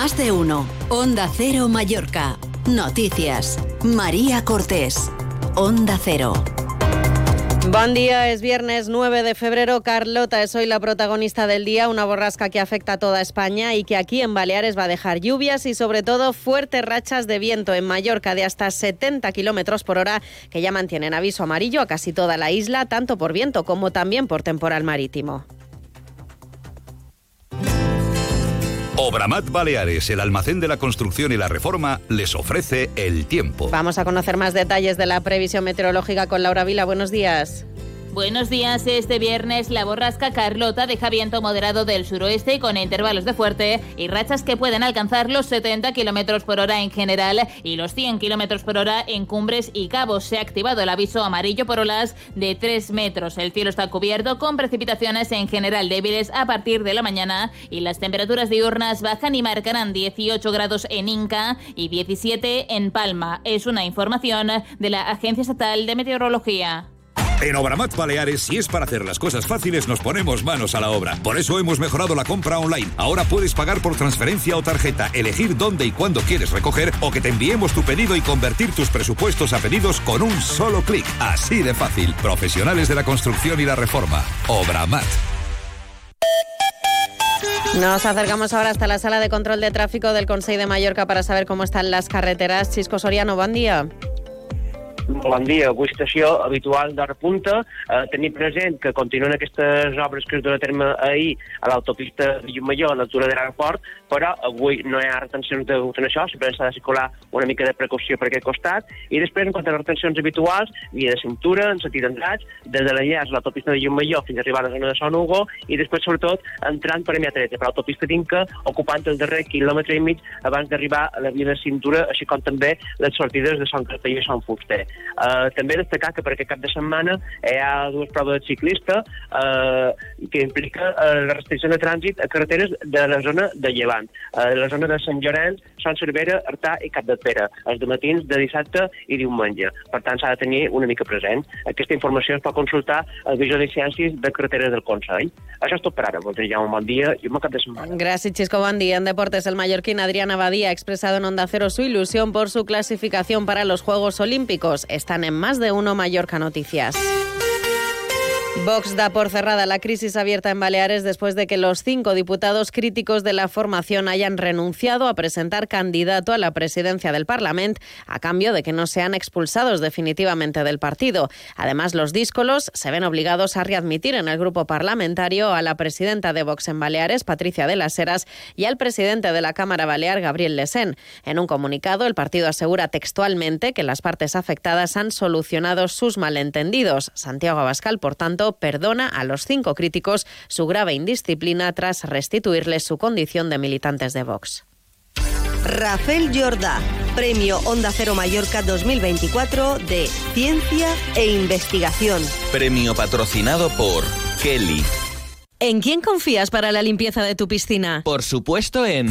Más de uno. Onda Cero Mallorca. Noticias. María Cortés. Onda Cero. Buen día, es viernes 9 de febrero. Carlota es hoy la protagonista del día, una borrasca que afecta a toda España y que aquí en Baleares va a dejar lluvias y sobre todo fuertes rachas de viento en Mallorca de hasta 70 kilómetros por hora, que ya mantienen aviso amarillo a casi toda la isla, tanto por viento como también por temporal marítimo. Obramat Baleares, el almacén de la construcción y la reforma, les ofrece el tiempo. Vamos a conocer más detalles de la previsión meteorológica con Laura Vila. Buenos días. Buenos días. Este viernes la borrasca Carlota deja viento moderado del suroeste con intervalos de fuerte y rachas que pueden alcanzar los 70 kilómetros por hora en general y los 100 kilómetros por hora en cumbres y cabos. Se ha activado el aviso amarillo por olas de 3 metros. El cielo está cubierto con precipitaciones en general débiles a partir de la mañana y las temperaturas diurnas bajan y marcarán 18 grados en Inca y 17 en Palma. Es una información de la Agencia Estatal de Meteorología. En Obramat Baleares, si es para hacer las cosas fáciles, nos ponemos manos a la obra. Por eso hemos mejorado la compra online. Ahora puedes pagar por transferencia o tarjeta, elegir dónde y cuándo quieres recoger o que te enviemos tu pedido y convertir tus presupuestos a pedidos con un solo clic. Así de fácil. Profesionales de la construcción y la reforma. Obramat. Nos acercamos ahora hasta la sala de control de tráfico del Consejo de Mallorca para saber cómo están las carreteras. Chisco Soriano, buen día. Bon dia. Avui estació habitual d'hora punta. Eh, tenir present que continuen aquestes obres que es donen a terme ahir a l'autopista de Llumalló, a l'altura de l'aeroport, però avui no hi ha retencions de en això, simplement s'ha de circular una mica de precaució per aquest costat. I després, en quant a les retencions habituals, via de cintura, en sentit d'entrats, des de l'enllaç a l'autopista de Llumalló fins a arribar a la zona de Son Hugo, i després, sobretot, entrant per Emiatreta, per l'autopista d'Inca, ocupant el darrer quilòmetre i mig abans d'arribar a la via de cintura, així com també les sortides de Son Cartell i Son Fuster. Uh, també destacar que per aquest cap de setmana hi ha dues proves de ciclista uh, que implica uh, la restricció de trànsit a carreteres de la zona de Llevant, de la zona de Sant Llorenç, Sant Cervera, Artà i Cap de Pere, els matins de dissabte i diumenge. Per tant, s'ha de tenir una mica present. Aquesta informació es pot consultar al Visió de Ciències de Carreteres del Consell. Això és tot per ara. Voldria un bon dia i un bon cap de setmana. Gracias, Chisco. Buen día. En deportes, el mallorquín Adrián Abadía ha expresado en Onda Cero su ilusión por su clasificación para los Juegos Olímpicos. Están en más de uno Mallorca Noticias. Vox da por cerrada la crisis abierta en Baleares después de que los cinco diputados críticos de la formación hayan renunciado a presentar candidato a la presidencia del Parlamento a cambio de que no sean expulsados definitivamente del partido. Además, los díscolos se ven obligados a readmitir en el grupo parlamentario a la presidenta de Vox en Baleares, Patricia de las Heras, y al presidente de la Cámara Balear, Gabriel Lesén. En un comunicado, el partido asegura textualmente que las partes afectadas han solucionado sus malentendidos. Santiago Abascal, por tanto, perdona a los cinco críticos su grave indisciplina tras restituirles su condición de militantes de Vox. Rafael Jordá, Premio Onda Cero Mallorca 2024 de Ciencia e Investigación. Premio patrocinado por Kelly. ¿En quién confías para la limpieza de tu piscina? Por supuesto en...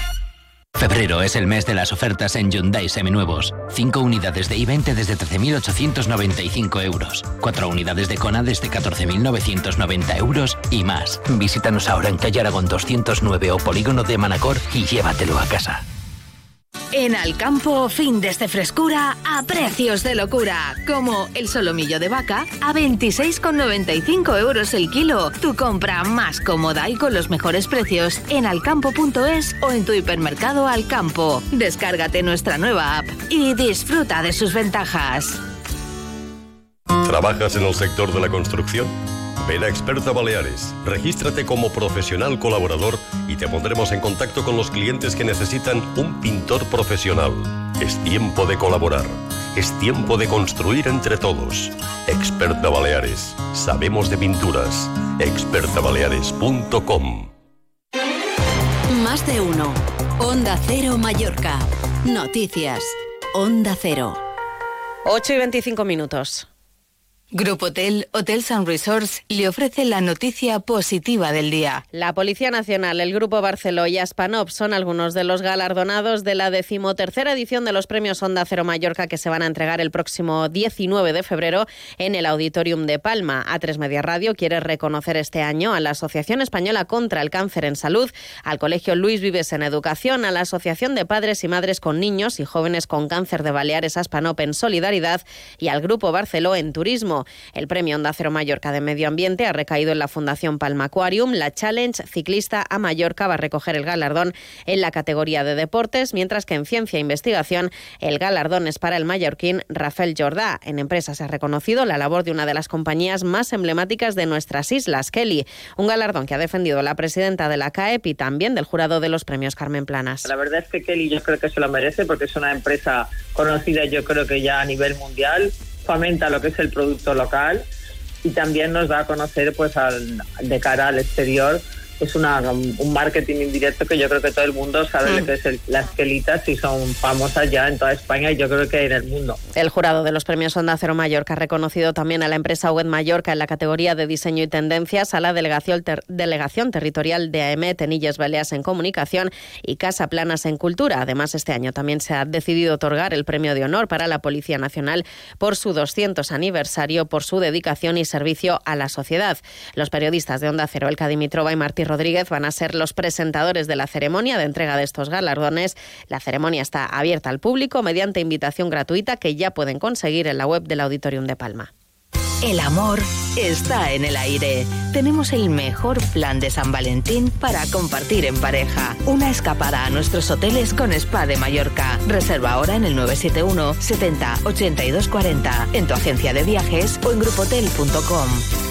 Febrero es el mes de las ofertas en Hyundai Seminuevos. 5 unidades de i20 desde 13.895 euros. 4 unidades de Kona desde 14.990 euros y más. Visítanos ahora en calle Aragón 209 o Polígono de Manacor y llévatelo a casa. En Alcampo, fin desde frescura a precios de locura. Como el solomillo de vaca a 26,95 euros el kilo. Tu compra más cómoda y con los mejores precios en alcampo.es o en tu hipermercado Alcampo. Descárgate nuestra nueva app y disfruta de sus ventajas. ¿Trabajas en el sector de la construcción? Ven a Experta Baleares, regístrate como profesional colaborador y te pondremos en contacto con los clientes que necesitan un pintor profesional. Es tiempo de colaborar, es tiempo de construir entre todos. Experta Baleares, sabemos de pinturas. expertabaleares.com Más de uno. Onda Cero Mallorca. Noticias. Onda Cero. 8 y 25 minutos. Grupo Hotel, Hotels and Resorts le ofrece la noticia positiva del día. La Policía Nacional, el Grupo Barceló y Aspanop son algunos de los galardonados de la decimotercera edición de los premios Onda Cero Mallorca que se van a entregar el próximo 19 de febrero en el Auditorium de Palma. A3 Media Radio quiere reconocer este año a la Asociación Española contra el Cáncer en Salud, al Colegio Luis Vives en Educación, a la Asociación de Padres y Madres con Niños y Jóvenes con Cáncer de Baleares Aspanop en Solidaridad y al Grupo Barceló en Turismo. El premio Onda Cero Mallorca de Medio Ambiente ha recaído en la Fundación Palma Aquarium. La Challenge Ciclista a Mallorca va a recoger el galardón en la categoría de deportes, mientras que en Ciencia e Investigación el galardón es para el mallorquín Rafael Jordá. En empresas ha reconocido la labor de una de las compañías más emblemáticas de nuestras islas, Kelly, un galardón que ha defendido la presidenta de la CAEP y también del jurado de los premios Carmen Planas. La verdad es que Kelly yo creo que se lo merece porque es una empresa conocida yo creo que ya a nivel mundial fomenta lo que es el producto local y también nos da a conocer pues al, de cara al exterior es una, un marketing indirecto que yo creo que todo el mundo sabe lo mm. que es las quelitas y son famosas ya en toda España y yo creo que en el mundo. El jurado de los premios Onda Cero Mallorca ha reconocido también a la empresa Web Mallorca en la categoría de diseño y tendencias, a la delegación, delegación territorial de AEME, Tenillas Baleas en comunicación y Casa Planas en cultura. Además, este año también se ha decidido otorgar el premio de honor para la Policía Nacional por su 200 aniversario, por su dedicación y servicio a la sociedad. Los periodistas de Onda Cero, Elka Dimitrova y Martí Rodríguez van a ser los presentadores de la ceremonia de entrega de estos galardones. La ceremonia está abierta al público mediante invitación gratuita que ya pueden conseguir en la web del Auditorium de Palma. El amor está en el aire. Tenemos el mejor plan de San Valentín para compartir en pareja. Una escapada a nuestros hoteles con Spa de Mallorca. Reserva ahora en el 971 70 82 40 en tu agencia de viajes o en grupotel.com.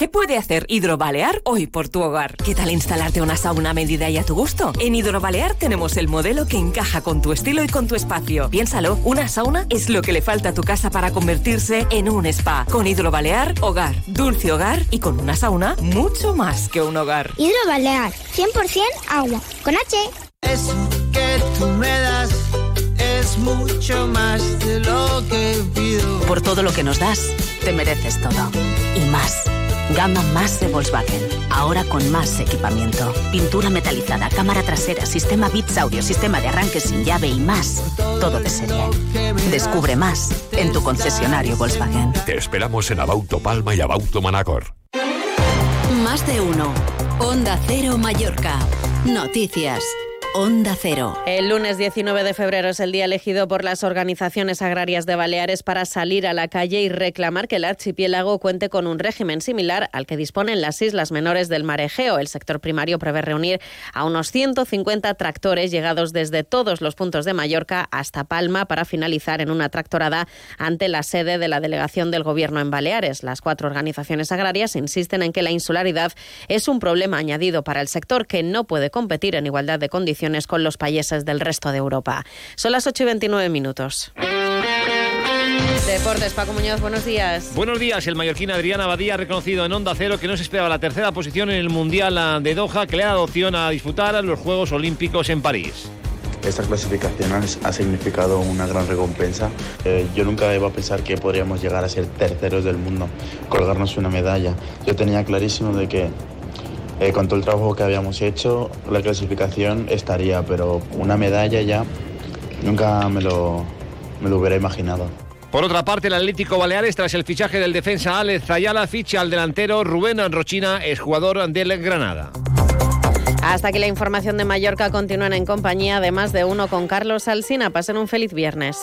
¿Qué puede hacer Hidrobalear hoy por tu hogar? ¿Qué tal instalarte una sauna a medida y a tu gusto? En Hidrobalear tenemos el modelo que encaja con tu estilo y con tu espacio. Piénsalo, una sauna es lo que le falta a tu casa para convertirse en un spa. Con Hidrobalear, hogar, dulce hogar y con una sauna, mucho más que un hogar. Hidrobalear, 100% agua, con H. Eso que tú me das es mucho más de lo que pido. Por todo lo que nos das, te mereces todo. Y más. Gama más de Volkswagen. Ahora con más equipamiento. Pintura metalizada, cámara trasera, sistema bits audio, sistema de arranque sin llave y más. Todo de serie. Descubre más en tu concesionario Volkswagen. Te esperamos en Abauto Palma y Abauto Manacor. Más de uno. Onda Cero Mallorca. Noticias. Onda Cero. El lunes 19 de febrero es el día elegido por las organizaciones agrarias de Baleares para salir a la calle y reclamar que el archipiélago cuente con un régimen similar al que disponen las islas menores del mar Egeo. El sector primario prevé reunir a unos 150 tractores llegados desde todos los puntos de Mallorca hasta Palma para finalizar en una tractorada ante la sede de la delegación del Gobierno en Baleares. Las cuatro organizaciones agrarias insisten en que la insularidad es un problema añadido para el sector que no puede competir en igualdad de condiciones con los países del resto de Europa. Son las 8 y 29 minutos. Deportes, Paco Muñoz, buenos días. Buenos días. El mallorquín Adrián Abadía ha reconocido en Onda Cero que no se esperaba la tercera posición en el Mundial de Doha, que le ha dado opción a disputar los Juegos Olímpicos en París. Esta clasificación ha significado una gran recompensa. Eh, yo nunca iba a pensar que podríamos llegar a ser terceros del mundo, colgarnos una medalla. Yo tenía clarísimo de que eh, con todo el trabajo que habíamos hecho, la clasificación estaría, pero una medalla ya nunca me lo, me lo hubiera imaginado. Por otra parte, el Atlético Baleares, tras el fichaje del defensa Alex Zayala, ficha al delantero Rubén Rochina, es jugador del Granada. Hasta aquí la información de Mallorca continúan en compañía de más de uno con Carlos Alsina. Pasen un feliz viernes.